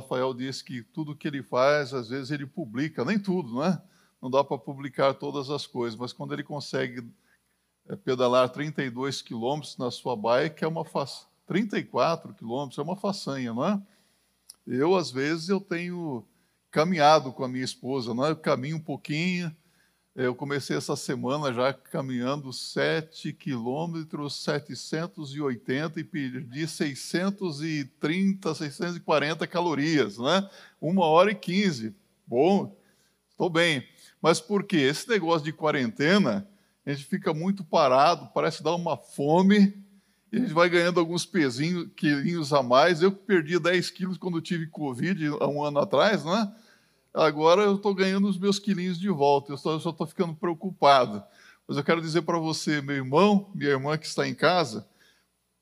Rafael disse que tudo que ele faz, às vezes ele publica, nem tudo, não é? Não dá para publicar todas as coisas, mas quando ele consegue é, pedalar 32 quilômetros na sua bike, é uma façanha. 34 quilômetros é uma façanha, não é? Eu, às vezes, eu tenho caminhado com a minha esposa, não é? Eu caminho um pouquinho, eu comecei essa semana já caminhando 7 quilômetros 780 e perdi 630, 640 calorias, né? Uma hora e 15. Bom, estou bem. Mas por quê? Esse negócio de quarentena, a gente fica muito parado, parece dar uma fome, e a gente vai ganhando alguns pezinhos, quilinhos a mais. Eu perdi 10 quilos quando tive Covid há um ano atrás, né? Agora eu estou ganhando os meus quilinhos de volta, eu só estou ficando preocupado. Mas eu quero dizer para você, meu irmão, minha irmã que está em casa,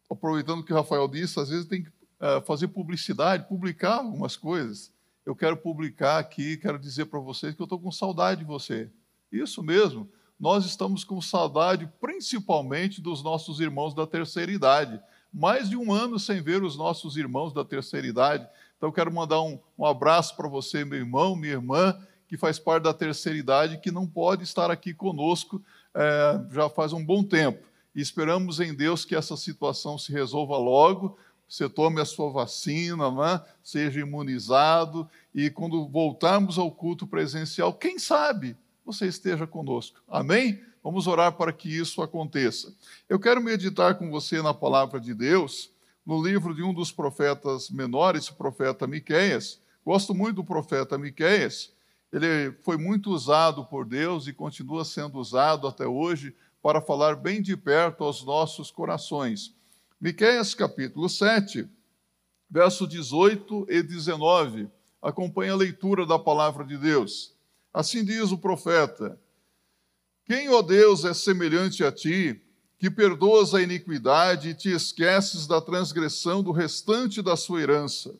aproveitando o que o Rafael disse, às vezes tem que uh, fazer publicidade, publicar algumas coisas. Eu quero publicar aqui, quero dizer para vocês que eu estou com saudade de você. Isso mesmo, nós estamos com saudade principalmente dos nossos irmãos da terceira idade. Mais de um ano sem ver os nossos irmãos da terceira idade. Então, quero mandar um, um abraço para você, meu irmão, minha irmã, que faz parte da terceira idade, que não pode estar aqui conosco é, já faz um bom tempo. E esperamos em Deus que essa situação se resolva logo, você tome a sua vacina, né? seja imunizado, e quando voltarmos ao culto presencial, quem sabe você esteja conosco. Amém? Vamos orar para que isso aconteça. Eu quero meditar com você na palavra de Deus no livro de um dos profetas menores, o profeta Miqueias. Gosto muito do profeta Miqueias. Ele foi muito usado por Deus e continua sendo usado até hoje para falar bem de perto aos nossos corações. Miqueias capítulo 7, verso 18 e 19. Acompanhe a leitura da palavra de Deus. Assim diz o profeta: Quem, ó Deus, é semelhante a ti, que perdoas a iniquidade e te esqueces da transgressão do restante da sua herança.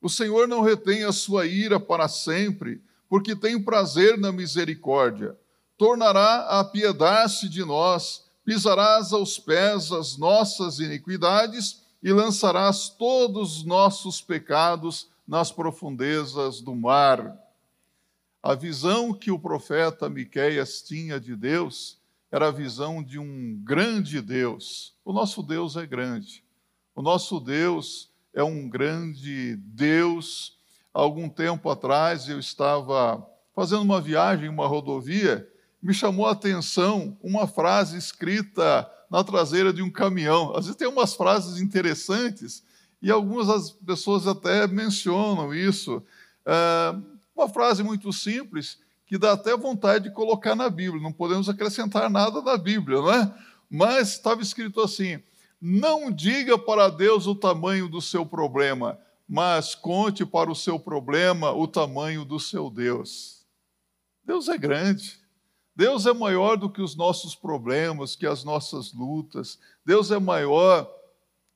O Senhor não retém a sua ira para sempre, porque tem prazer na misericórdia. Tornará a apiedar-se de nós, pisarás aos pés as nossas iniquidades e lançarás todos os nossos pecados nas profundezas do mar. A visão que o profeta Miqueias tinha de Deus era a visão de um grande Deus. O nosso Deus é grande. O nosso Deus é um grande Deus. Algum tempo atrás eu estava fazendo uma viagem em uma rodovia, me chamou a atenção uma frase escrita na traseira de um caminhão. Às vezes tem umas frases interessantes e algumas pessoas até mencionam isso. É uma frase muito simples que dá até vontade de colocar na Bíblia, não podemos acrescentar nada da Bíblia, não é? Mas estava escrito assim: não diga para Deus o tamanho do seu problema, mas conte para o seu problema o tamanho do seu Deus. Deus é grande. Deus é maior do que os nossos problemas, que as nossas lutas. Deus é maior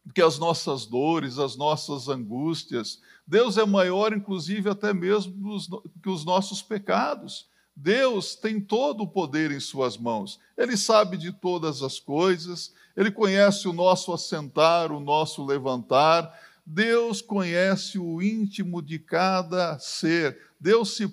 do que as nossas dores, as nossas angústias. Deus é maior, inclusive, até mesmo que os nossos pecados. Deus tem todo o poder em Suas mãos. Ele sabe de todas as coisas, Ele conhece o nosso assentar, o nosso levantar. Deus conhece o íntimo de cada ser. Deus se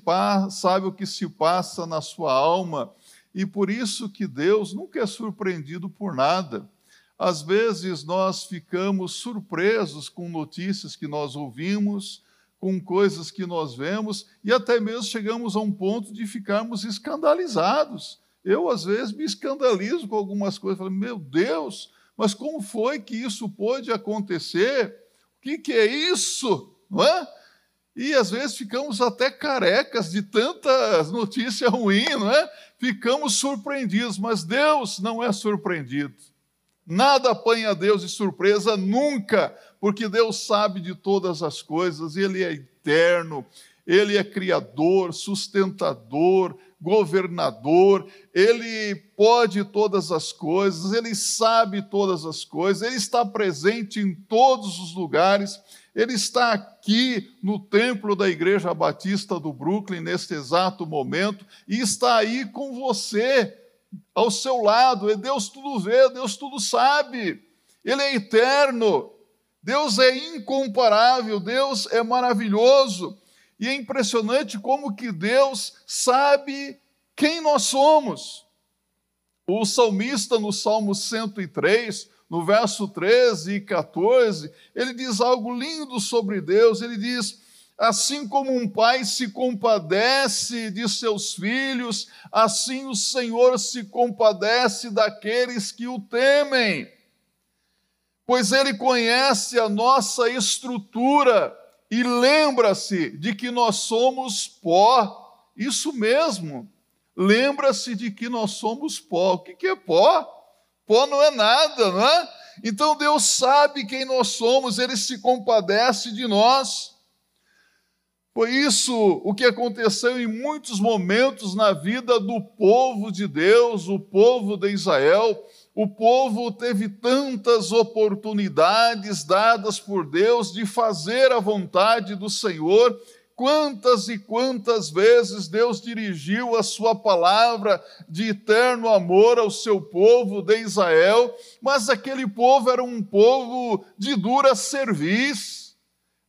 sabe o que se passa na sua alma. E por isso que Deus nunca é surpreendido por nada. Às vezes nós ficamos surpresos com notícias que nós ouvimos, com coisas que nós vemos, e até mesmo chegamos a um ponto de ficarmos escandalizados. Eu, às vezes, me escandalizo com algumas coisas, falo, meu Deus, mas como foi que isso pôde acontecer? O que, que é isso? Não é? E às vezes ficamos até carecas de tanta notícia ruim, não é? Ficamos surpreendidos, mas Deus não é surpreendido. Nada apanha Deus de surpresa nunca, porque Deus sabe de todas as coisas, Ele é eterno, Ele é criador, sustentador, governador, Ele pode todas as coisas, Ele sabe todas as coisas, Ele está presente em todos os lugares, Ele está aqui no templo da Igreja Batista do Brooklyn neste exato momento e está aí com você ao seu lado, e Deus tudo vê, Deus tudo sabe, Ele é eterno. Deus é incomparável, Deus é maravilhoso. E é impressionante como que Deus sabe quem nós somos. O salmista no Salmo 103, no verso 13 e 14, ele diz algo lindo sobre Deus. Ele diz: Assim como um pai se compadece de seus filhos, assim o Senhor se compadece daqueles que o temem. Pois ele conhece a nossa estrutura e lembra-se de que nós somos pó. Isso mesmo. Lembra-se de que nós somos pó. O que é pó? Pó não é nada, não é? Então Deus sabe quem nós somos, ele se compadece de nós. Foi isso o que aconteceu em muitos momentos na vida do povo de Deus, o povo de Israel. O povo teve tantas oportunidades dadas por Deus de fazer a vontade do Senhor. Quantas e quantas vezes Deus dirigiu a sua palavra de eterno amor ao seu povo de Israel, mas aquele povo era um povo de dura serviço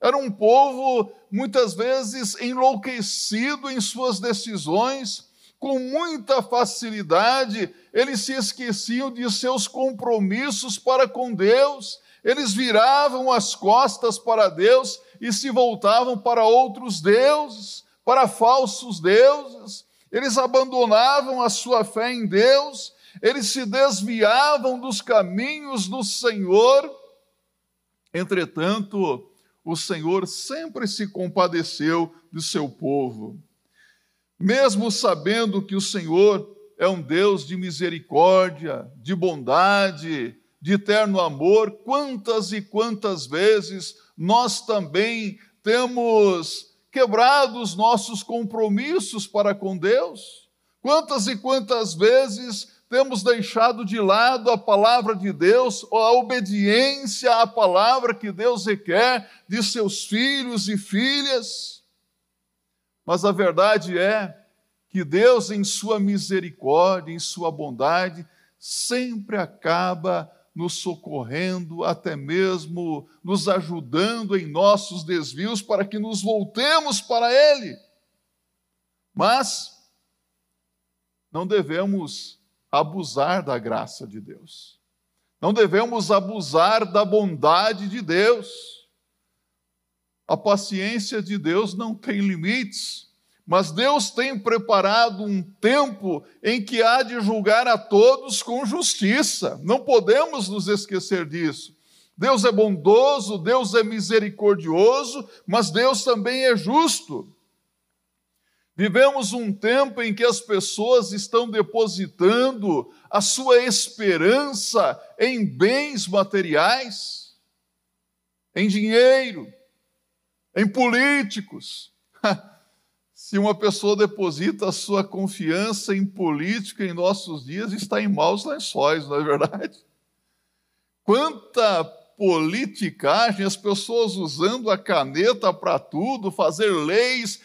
era um povo muitas vezes enlouquecido em suas decisões, com muita facilidade, eles se esqueciam de seus compromissos para com Deus, eles viravam as costas para Deus e se voltavam para outros deuses, para falsos deuses, eles abandonavam a sua fé em Deus, eles se desviavam dos caminhos do Senhor. Entretanto, o Senhor sempre se compadeceu do seu povo. Mesmo sabendo que o Senhor é um Deus de misericórdia, de bondade, de eterno amor, quantas e quantas vezes nós também temos quebrado os nossos compromissos para com Deus? Quantas e quantas vezes temos deixado de lado a palavra de Deus, ou a obediência à palavra que Deus requer de seus filhos e filhas. Mas a verdade é que Deus, em sua misericórdia, em sua bondade, sempre acaba nos socorrendo, até mesmo nos ajudando em nossos desvios para que nos voltemos para Ele. Mas não devemos abusar da graça de Deus. Não devemos abusar da bondade de Deus. A paciência de Deus não tem limites, mas Deus tem preparado um tempo em que há de julgar a todos com justiça. Não podemos nos esquecer disso. Deus é bondoso, Deus é misericordioso, mas Deus também é justo. Vivemos um tempo em que as pessoas estão depositando a sua esperança em bens materiais, em dinheiro, em políticos. Se uma pessoa deposita a sua confiança em política em nossos dias, está em maus lençóis, não é verdade? Quanta politicagem, as pessoas usando a caneta para tudo, fazer leis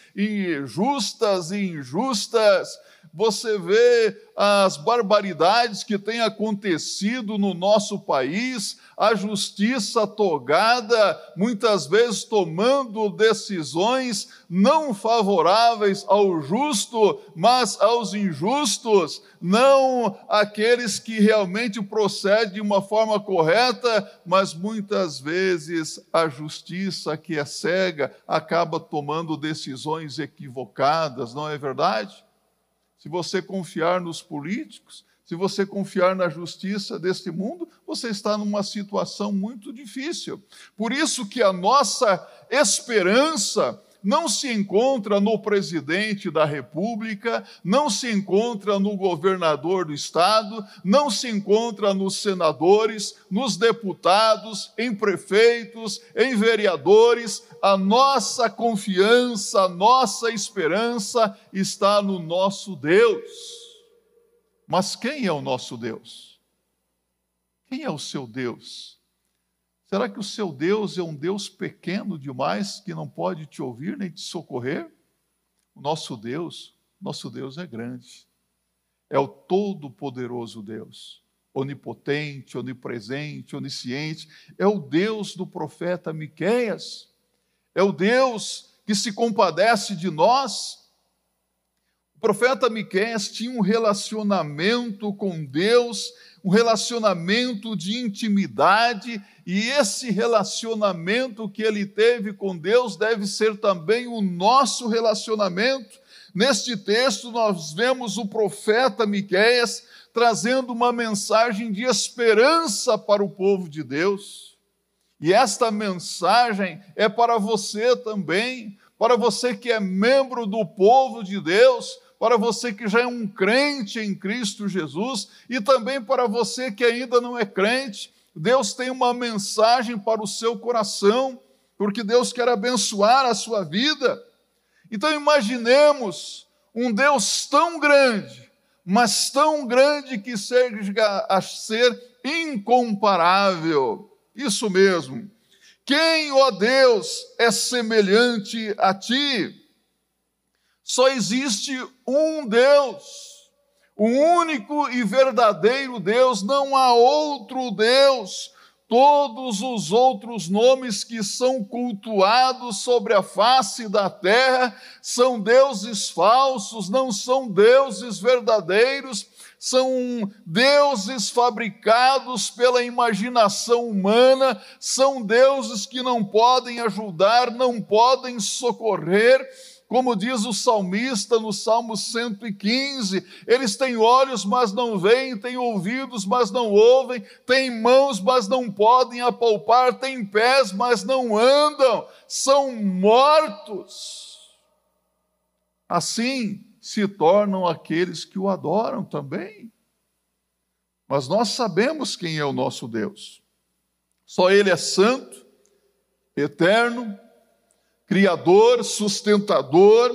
justas e injustas. Você vê as barbaridades que têm acontecido no nosso país, a justiça togada, muitas vezes tomando decisões não favoráveis ao justo, mas aos injustos, não aqueles que realmente procedem de uma forma correta, mas muitas vezes a justiça que é cega acaba tomando decisões equivocadas, não é verdade? Se você confiar nos políticos, se você confiar na justiça deste mundo, você está numa situação muito difícil. Por isso que a nossa esperança não se encontra no presidente da República, não se encontra no governador do estado, não se encontra nos senadores, nos deputados, em prefeitos, em vereadores. A nossa confiança, a nossa esperança está no nosso Deus. Mas quem é o nosso Deus? Quem é o seu Deus? Será que o seu Deus é um Deus pequeno demais que não pode te ouvir nem te socorrer? O nosso Deus, nosso Deus é grande. É o todo-poderoso Deus, onipotente, onipresente, onisciente, é o Deus do profeta Miqueias. É o Deus que se compadece de nós. O profeta Miqueias tinha um relacionamento com Deus, um relacionamento de intimidade, e esse relacionamento que ele teve com Deus deve ser também o nosso relacionamento. Neste texto nós vemos o profeta Miqueias trazendo uma mensagem de esperança para o povo de Deus. E esta mensagem é para você também, para você que é membro do povo de Deus, para você que já é um crente em Cristo Jesus e também para você que ainda não é crente. Deus tem uma mensagem para o seu coração, porque Deus quer abençoar a sua vida. Então imaginemos um Deus tão grande, mas tão grande que chega a ser incomparável. Isso mesmo. Quem, ó Deus, é semelhante a ti? Só existe um Deus, o único e verdadeiro Deus, não há outro Deus. Todos os outros nomes que são cultuados sobre a face da terra são deuses falsos, não são deuses verdadeiros, são deuses fabricados pela imaginação humana, são deuses que não podem ajudar, não podem socorrer como diz o salmista no Salmo 115, eles têm olhos, mas não veem, têm ouvidos, mas não ouvem, têm mãos, mas não podem apalpar, têm pés, mas não andam, são mortos. Assim se tornam aqueles que o adoram também. Mas nós sabemos quem é o nosso Deus. Só Ele é santo, eterno, Criador, sustentador,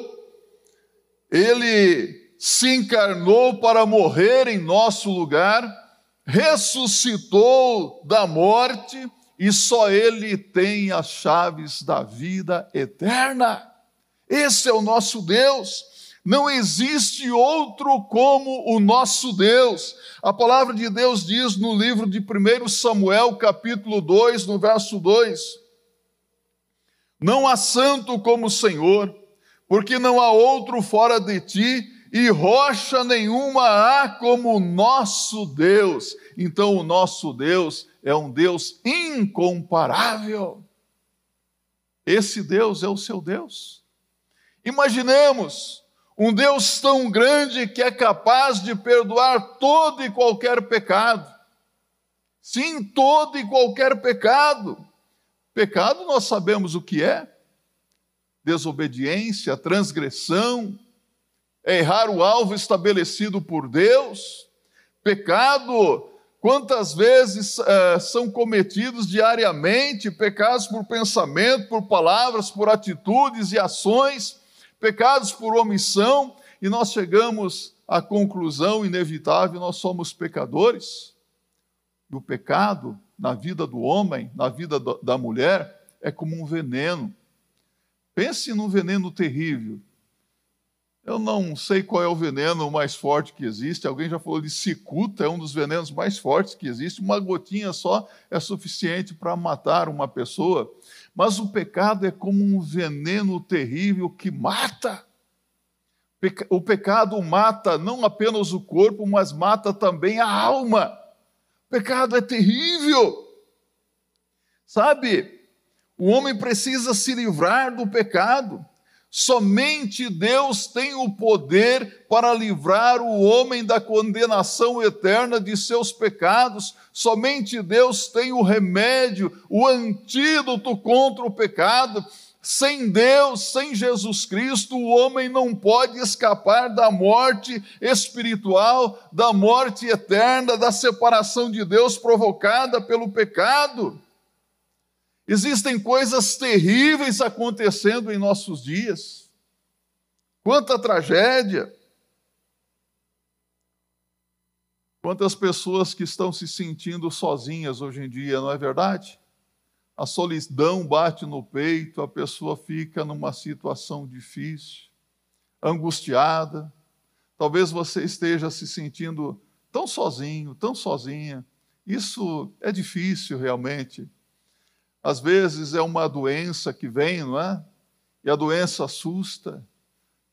ele se encarnou para morrer em nosso lugar, ressuscitou da morte e só ele tem as chaves da vida eterna. Esse é o nosso Deus. Não existe outro como o nosso Deus. A palavra de Deus diz no livro de 1 Samuel, capítulo 2, no verso 2: não há santo como o Senhor, porque não há outro fora de ti, e rocha nenhuma há como o nosso Deus. Então, o nosso Deus é um Deus incomparável. Esse Deus é o seu Deus. Imaginemos um Deus tão grande que é capaz de perdoar todo e qualquer pecado. Sim, todo e qualquer pecado. Pecado nós sabemos o que é: desobediência, transgressão, errar o alvo estabelecido por Deus. Pecado, quantas vezes uh, são cometidos diariamente pecados por pensamento, por palavras, por atitudes e ações, pecados por omissão, e nós chegamos à conclusão inevitável: nós somos pecadores. E o pecado na vida do homem, na vida da mulher, é como um veneno. Pense num veneno terrível. Eu não sei qual é o veneno mais forte que existe. Alguém já falou de cicuta, é um dos venenos mais fortes que existe. Uma gotinha só é suficiente para matar uma pessoa. Mas o pecado é como um veneno terrível que mata. O pecado mata não apenas o corpo, mas mata também a alma. Pecado é terrível. Sabe, o homem precisa se livrar do pecado. Somente Deus tem o poder para livrar o homem da condenação eterna de seus pecados. Somente Deus tem o remédio, o antídoto contra o pecado. Sem Deus, sem Jesus Cristo, o homem não pode escapar da morte espiritual, da morte eterna, da separação de Deus provocada pelo pecado. Existem coisas terríveis acontecendo em nossos dias. Quanta tragédia! Quantas pessoas que estão se sentindo sozinhas hoje em dia, não é verdade? A solidão bate no peito, a pessoa fica numa situação difícil, angustiada. Talvez você esteja se sentindo tão sozinho, tão sozinha. Isso é difícil realmente. Às vezes é uma doença que vem, não é? E a doença assusta.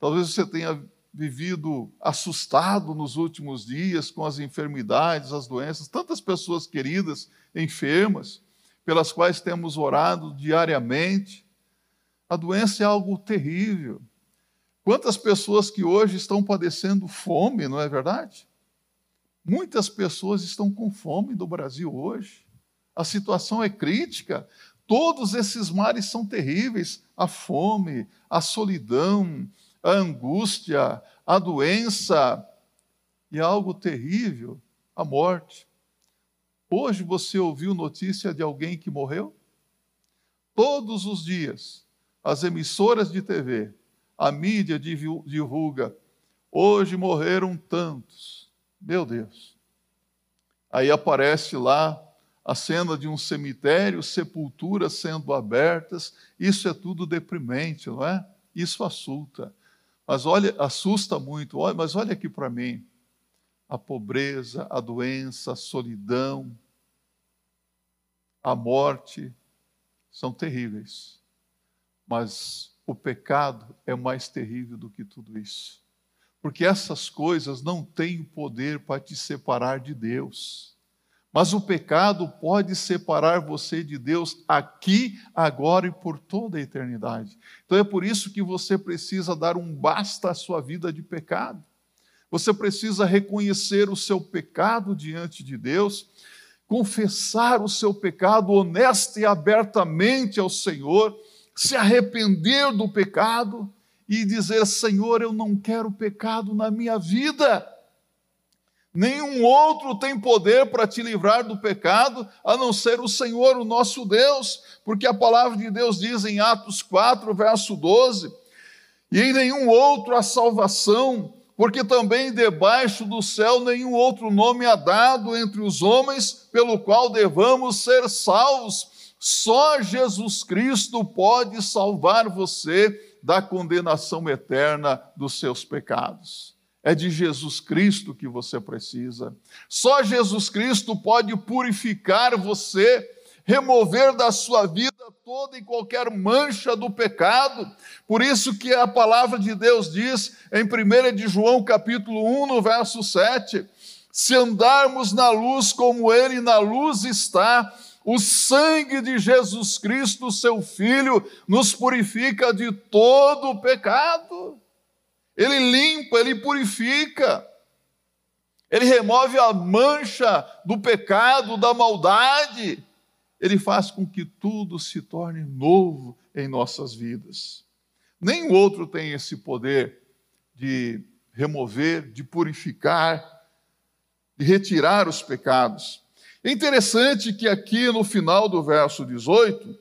Talvez você tenha vivido assustado nos últimos dias com as enfermidades, as doenças, tantas pessoas queridas enfermas, pelas quais temos orado diariamente. A doença é algo terrível. Quantas pessoas que hoje estão padecendo fome, não é verdade? Muitas pessoas estão com fome no Brasil hoje. A situação é crítica. Todos esses males são terríveis: a fome, a solidão, a angústia, a doença e algo terrível, a morte. Hoje você ouviu notícia de alguém que morreu? Todos os dias, as emissoras de TV, a mídia divulga: hoje morreram tantos. Meu Deus. Aí aparece lá a cena de um cemitério, sepulturas sendo abertas. Isso é tudo deprimente, não é? Isso assusta. Mas olha, assusta muito. Mas olha aqui para mim. A pobreza, a doença, a solidão, a morte são terríveis. Mas o pecado é mais terrível do que tudo isso. Porque essas coisas não têm poder para te separar de Deus. Mas o pecado pode separar você de Deus aqui, agora e por toda a eternidade. Então é por isso que você precisa dar um basta à sua vida de pecado. Você precisa reconhecer o seu pecado diante de Deus, confessar o seu pecado honesta e abertamente ao Senhor, se arrepender do pecado e dizer: Senhor, eu não quero pecado na minha vida. Nenhum outro tem poder para te livrar do pecado, a não ser o Senhor, o nosso Deus, porque a palavra de Deus diz em Atos 4, verso 12: E em nenhum outro há salvação, porque também debaixo do céu nenhum outro nome há dado entre os homens pelo qual devamos ser salvos. Só Jesus Cristo pode salvar você da condenação eterna dos seus pecados. É de Jesus Cristo que você precisa. Só Jesus Cristo pode purificar você, remover da sua vida toda e qualquer mancha do pecado. Por isso que a palavra de Deus diz em 1 de João capítulo 1, no verso 7, se andarmos na luz como ele na luz está, o sangue de Jesus Cristo, seu Filho, nos purifica de todo o pecado. Ele limpa, ele purifica. Ele remove a mancha do pecado, da maldade. Ele faz com que tudo se torne novo em nossas vidas. Nenhum outro tem esse poder de remover, de purificar, de retirar os pecados. É interessante que aqui no final do verso 18,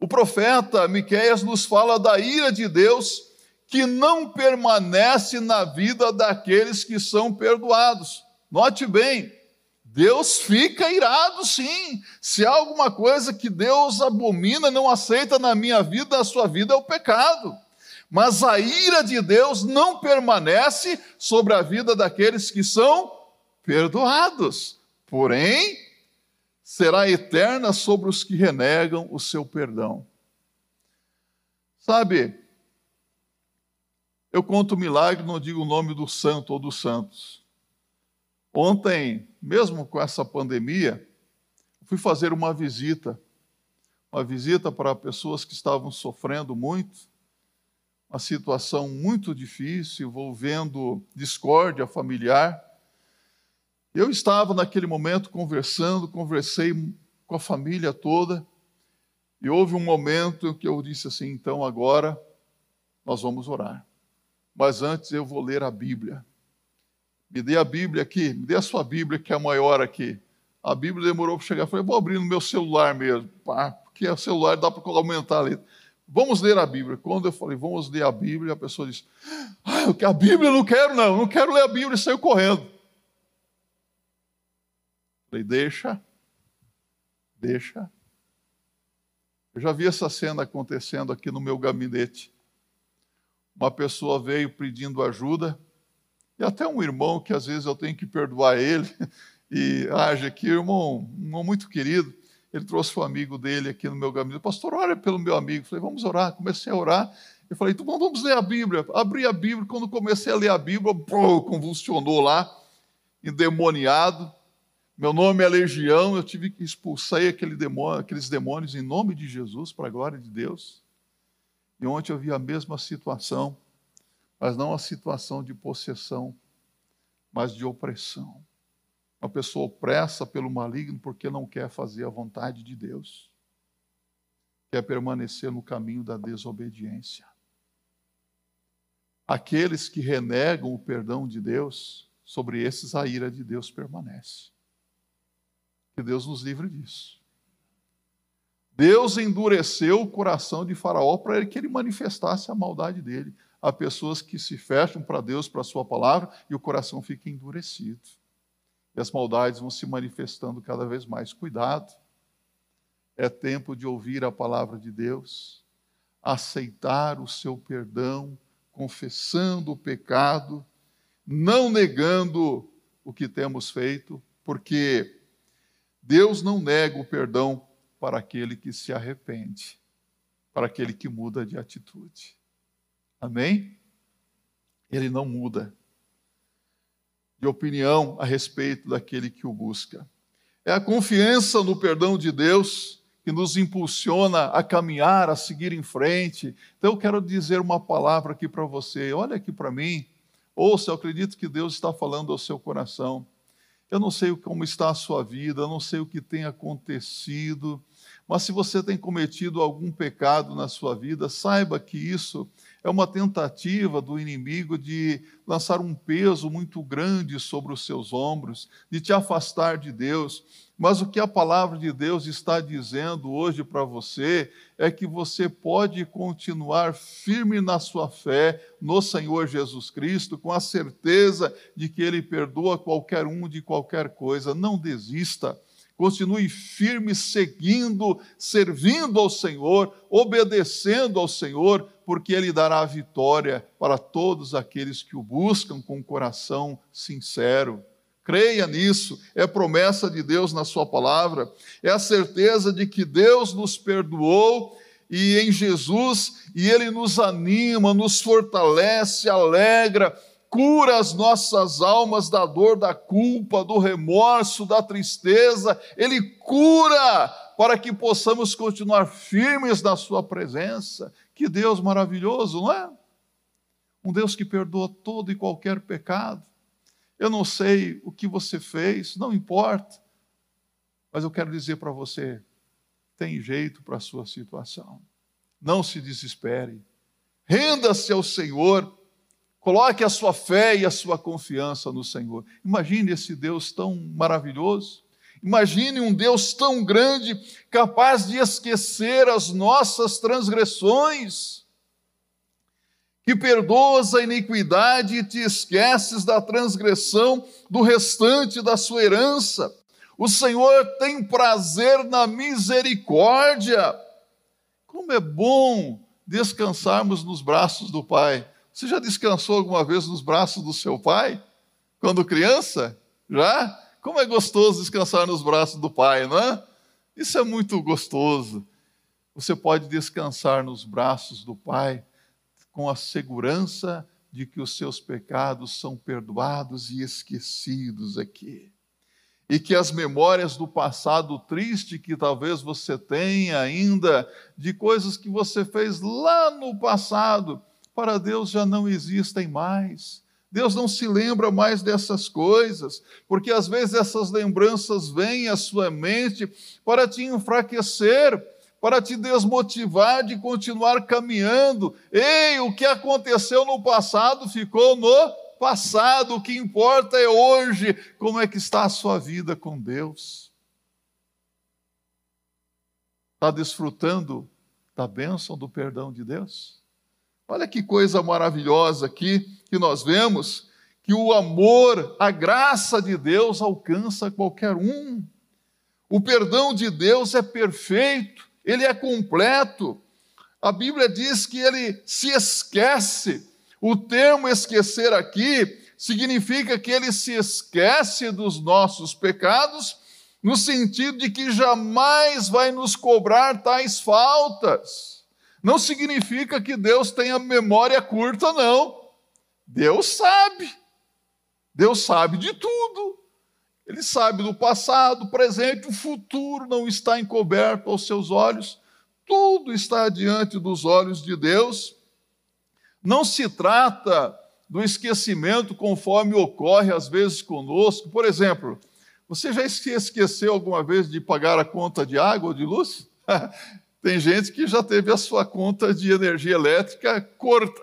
o profeta Miqueias nos fala da ira de Deus que não permanece na vida daqueles que são perdoados. Note bem, Deus fica irado sim. Se há alguma coisa que Deus abomina, não aceita na minha vida, na sua vida, é o pecado. Mas a ira de Deus não permanece sobre a vida daqueles que são perdoados. Porém, será eterna sobre os que renegam o seu perdão. Sabe, eu conto o milagre, não digo o nome do santo ou dos santos. Ontem, mesmo com essa pandemia, fui fazer uma visita, uma visita para pessoas que estavam sofrendo muito, uma situação muito difícil, envolvendo discórdia familiar. Eu estava naquele momento conversando, conversei com a família toda, e houve um momento em que eu disse assim: então agora nós vamos orar mas antes eu vou ler a Bíblia. Me dê a Bíblia aqui, me dê a sua Bíblia, que é a maior aqui. A Bíblia demorou para chegar. Falei, vou abrir no meu celular mesmo, pá, porque o celular dá para aumentar a letra. Vamos ler a Bíblia. Quando eu falei, vamos ler a Bíblia, a pessoa disse, ah, a Bíblia não quero, não, não quero ler a Bíblia, e saiu correndo. Falei, deixa, deixa. Eu já vi essa cena acontecendo aqui no meu gabinete uma pessoa veio pedindo ajuda E até um irmão que às vezes eu tenho que perdoar ele, e age aqui, irmão, um irmão muito querido, ele trouxe um amigo dele aqui no meu gabinete, pastor, ora pelo meu amigo. Eu falei, vamos orar. Comecei a orar. Eu falei, então vamos ler a Bíblia. Abri a Bíblia, quando comecei a ler a Bíblia, convulsionou lá, endemoniado. Meu nome é Legião, eu tive que expulsar aquele demônio, aqueles demônios em nome de Jesus, para a glória de Deus. E ontem eu vi a mesma situação mas não a situação de possessão, mas de opressão. Uma pessoa opressa pelo maligno porque não quer fazer a vontade de Deus, quer permanecer no caminho da desobediência. Aqueles que renegam o perdão de Deus, sobre esses a ira de Deus permanece. Que Deus nos livre disso. Deus endureceu o coração de Faraó para que ele manifestasse a maldade dele. Há pessoas que se fecham para Deus, para a Sua palavra, e o coração fica endurecido. E as maldades vão se manifestando cada vez mais. Cuidado. É tempo de ouvir a palavra de Deus, aceitar o seu perdão, confessando o pecado, não negando o que temos feito, porque Deus não nega o perdão para aquele que se arrepende, para aquele que muda de atitude. Amém? Ele não muda de opinião a respeito daquele que o busca. É a confiança no perdão de Deus que nos impulsiona a caminhar, a seguir em frente. Então eu quero dizer uma palavra aqui para você. Olha aqui para mim. Ouça, eu acredito que Deus está falando ao seu coração. Eu não sei como está a sua vida, eu não sei o que tem acontecido, mas se você tem cometido algum pecado na sua vida, saiba que isso é uma tentativa do inimigo de lançar um peso muito grande sobre os seus ombros, de te afastar de Deus. Mas o que a palavra de Deus está dizendo hoje para você é que você pode continuar firme na sua fé no Senhor Jesus Cristo, com a certeza de que Ele perdoa qualquer um de qualquer coisa. Não desista continue firme, seguindo, servindo ao Senhor, obedecendo ao Senhor, porque Ele dará a vitória para todos aqueles que o buscam com um coração sincero. Creia nisso, é promessa de Deus na Sua palavra, é a certeza de que Deus nos perdoou e em Jesus, e Ele nos anima, nos fortalece, alegra, cura as nossas almas da dor, da culpa, do remorso, da tristeza, Ele cura para que possamos continuar firmes na Sua presença. Que Deus maravilhoso, não é? Um Deus que perdoa todo e qualquer pecado. Eu não sei o que você fez, não importa, mas eu quero dizer para você: tem jeito para a sua situação. Não se desespere, renda-se ao Senhor Coloque a sua fé e a sua confiança no Senhor. Imagine esse Deus tão maravilhoso. Imagine um Deus tão grande, capaz de esquecer as nossas transgressões, que perdoas a iniquidade e te esqueces da transgressão do restante da sua herança. O Senhor tem prazer na misericórdia. Como é bom descansarmos nos braços do Pai. Você já descansou alguma vez nos braços do seu pai? Quando criança? Já? Como é gostoso descansar nos braços do pai, não é? Isso é muito gostoso. Você pode descansar nos braços do pai com a segurança de que os seus pecados são perdoados e esquecidos aqui. E que as memórias do passado triste que talvez você tenha ainda, de coisas que você fez lá no passado, para Deus já não existem mais. Deus não se lembra mais dessas coisas, porque às vezes essas lembranças vêm à sua mente para te enfraquecer, para te desmotivar de continuar caminhando. Ei, o que aconteceu no passado ficou no passado, o que importa é hoje, como é que está a sua vida com Deus. Está desfrutando da bênção do perdão de Deus? Olha que coisa maravilhosa aqui que nós vemos, que o amor, a graça de Deus alcança qualquer um. O perdão de Deus é perfeito, ele é completo. A Bíblia diz que ele se esquece. O termo esquecer aqui significa que ele se esquece dos nossos pecados, no sentido de que jamais vai nos cobrar tais faltas. Não significa que Deus tenha memória curta, não. Deus sabe. Deus sabe de tudo. Ele sabe do passado, presente, o futuro não está encoberto aos seus olhos. Tudo está diante dos olhos de Deus. Não se trata do esquecimento conforme ocorre às vezes conosco. Por exemplo, você já esqueceu alguma vez de pagar a conta de água ou de luz? Tem gente que já teve a sua conta de energia elétrica,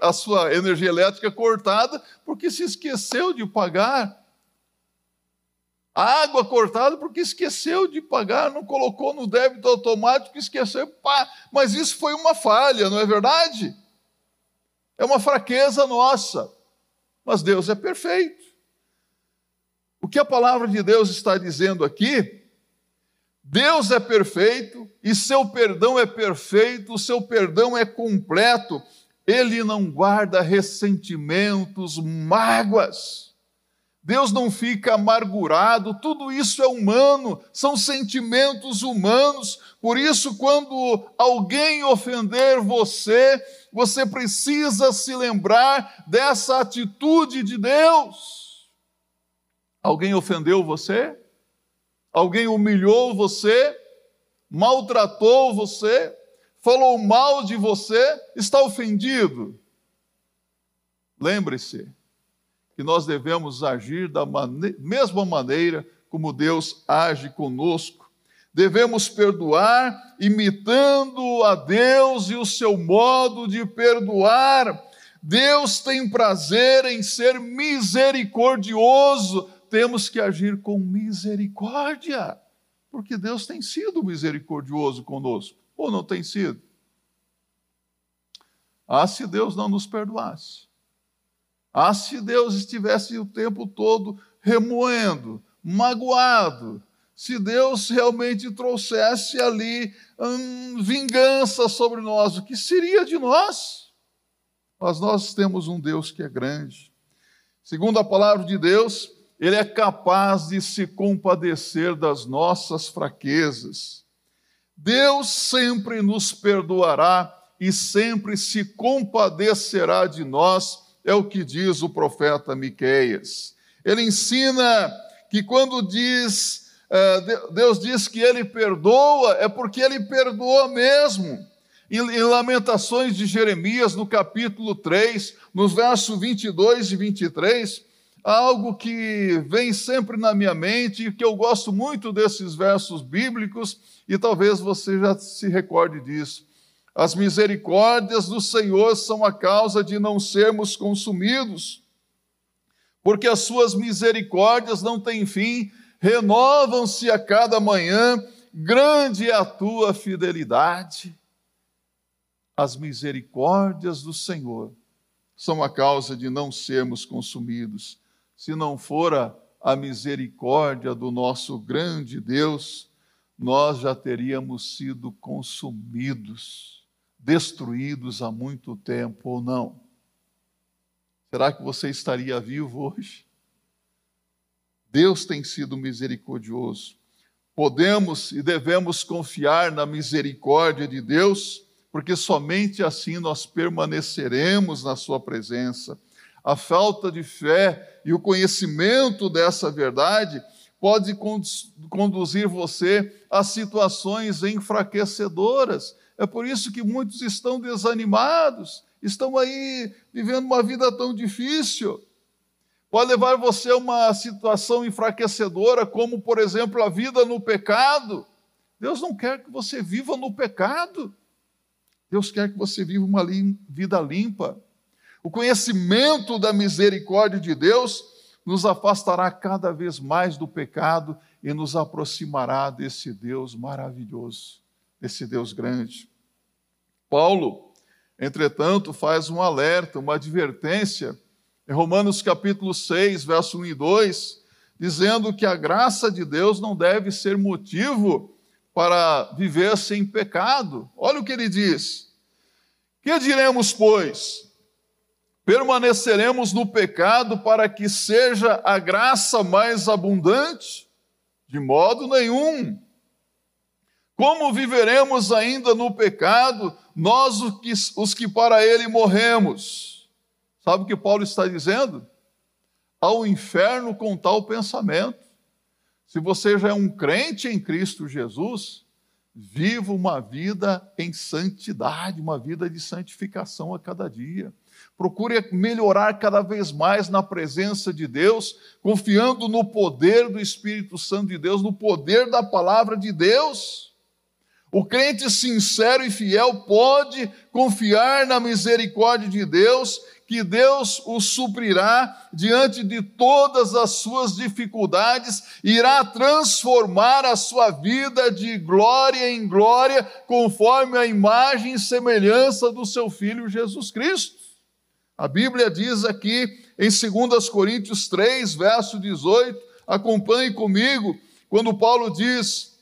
a sua energia elétrica cortada porque se esqueceu de pagar. A água cortada porque esqueceu de pagar, não colocou no débito automático, esqueceu. Pá. Mas isso foi uma falha, não é verdade? É uma fraqueza nossa. Mas Deus é perfeito. O que a palavra de Deus está dizendo aqui? Deus é perfeito e seu perdão é perfeito, o seu perdão é completo. Ele não guarda ressentimentos, mágoas. Deus não fica amargurado, tudo isso é humano, são sentimentos humanos. Por isso, quando alguém ofender você, você precisa se lembrar dessa atitude de Deus. Alguém ofendeu você? Alguém humilhou você? Maltratou você? Falou mal de você? Está ofendido? Lembre-se, que nós devemos agir da mane mesma maneira como Deus age conosco. Devemos perdoar imitando a Deus e o seu modo de perdoar. Deus tem prazer em ser misericordioso. Temos que agir com misericórdia, porque Deus tem sido misericordioso conosco, ou não tem sido? Ah, se Deus não nos perdoasse. Ah, se Deus estivesse o tempo todo remoendo, magoado, se Deus realmente trouxesse ali hum, vingança sobre nós, o que seria de nós? Mas nós temos um Deus que é grande. Segundo a palavra de Deus, Ele é capaz de se compadecer das nossas fraquezas. Deus sempre nos perdoará e sempre se compadecerá de nós é o que diz o profeta Miqueias. Ele ensina que quando diz, uh, Deus diz que ele perdoa, é porque ele perdoa mesmo. Em, Lamentações de Jeremias, no capítulo 3, nos versos 22 e 23, há algo que vem sempre na minha mente e que eu gosto muito desses versos bíblicos, e talvez você já se recorde disso. As misericórdias do Senhor são a causa de não sermos consumidos, porque as suas misericórdias não têm fim, renovam-se a cada manhã, grande é a tua fidelidade. As misericórdias do Senhor são a causa de não sermos consumidos. Se não fora a misericórdia do nosso grande Deus, nós já teríamos sido consumidos destruídos há muito tempo ou não? Será que você estaria vivo hoje? Deus tem sido misericordioso. Podemos e devemos confiar na misericórdia de Deus, porque somente assim nós permaneceremos na Sua presença. A falta de fé e o conhecimento dessa verdade pode conduzir você a situações enfraquecedoras é por isso que muitos estão desanimados, estão aí vivendo uma vida tão difícil. Pode levar você a uma situação enfraquecedora, como, por exemplo, a vida no pecado. Deus não quer que você viva no pecado. Deus quer que você viva uma vida limpa. O conhecimento da misericórdia de Deus nos afastará cada vez mais do pecado e nos aproximará desse Deus maravilhoso esse Deus grande. Paulo, entretanto, faz um alerta, uma advertência, em Romanos capítulo 6, verso 1 e 2, dizendo que a graça de Deus não deve ser motivo para viver sem pecado. Olha o que ele diz. Que diremos, pois? Permaneceremos no pecado para que seja a graça mais abundante? De modo nenhum. Como viveremos ainda no pecado, nós os que, para ele morremos? Sabe o que Paulo está dizendo? Ao inferno com tal pensamento. Se você já é um crente em Cristo Jesus, viva uma vida em santidade, uma vida de santificação a cada dia. Procure melhorar cada vez mais na presença de Deus, confiando no poder do Espírito Santo de Deus, no poder da palavra de Deus. O crente sincero e fiel pode confiar na misericórdia de Deus que Deus o suprirá diante de todas as suas dificuldades, irá transformar a sua vida de glória em glória, conforme a imagem e semelhança do seu Filho Jesus Cristo. A Bíblia diz aqui em 2 Coríntios 3, verso 18, acompanhe comigo, quando Paulo diz: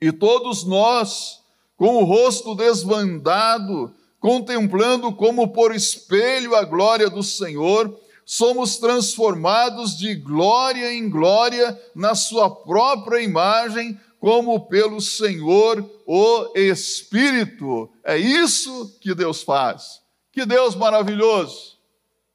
E todos nós, com o rosto desvandado, contemplando como por espelho a glória do Senhor, somos transformados de glória em glória na Sua própria imagem, como pelo Senhor o Espírito. É isso que Deus faz. Que Deus maravilhoso!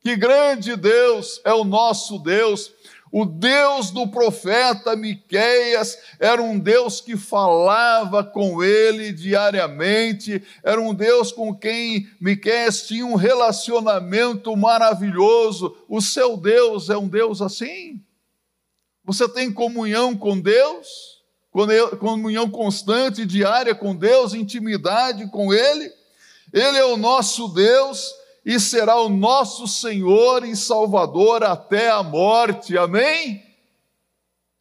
Que grande Deus é o nosso Deus! O Deus do profeta Miqueias era um Deus que falava com ele diariamente, era um Deus com quem Miqueias tinha um relacionamento maravilhoso. O seu Deus é um Deus assim? Você tem comunhão com Deus? Comunhão constante, diária com Deus, intimidade com Ele? Ele é o nosso Deus e será o nosso Senhor e Salvador até a morte. Amém?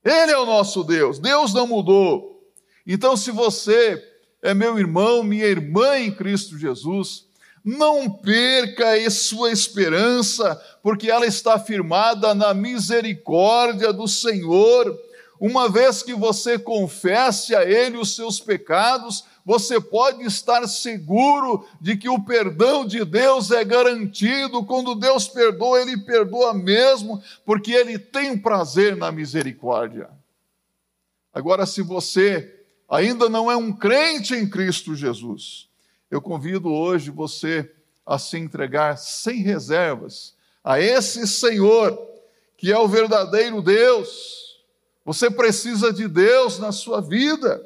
Ele é o nosso Deus. Deus não mudou. Então, se você é meu irmão, minha irmã em Cristo Jesus, não perca a sua esperança, porque ela está firmada na misericórdia do Senhor. Uma vez que você confesse a Ele os seus pecados, você pode estar seguro de que o perdão de Deus é garantido. Quando Deus perdoa, Ele perdoa mesmo, porque Ele tem prazer na misericórdia. Agora, se você ainda não é um crente em Cristo Jesus, eu convido hoje você a se entregar sem reservas a esse Senhor, que é o verdadeiro Deus. Você precisa de Deus na sua vida.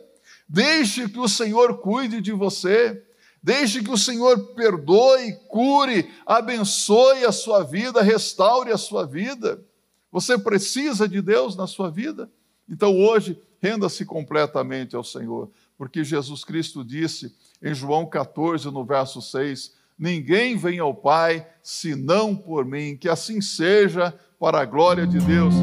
Deixe que o Senhor cuide de você. Deixe que o Senhor perdoe, cure, abençoe a sua vida, restaure a sua vida. Você precisa de Deus na sua vida? Então hoje, renda-se completamente ao Senhor, porque Jesus Cristo disse em João 14, no verso 6: Ninguém vem ao Pai senão por mim, que assim seja, para a glória de Deus.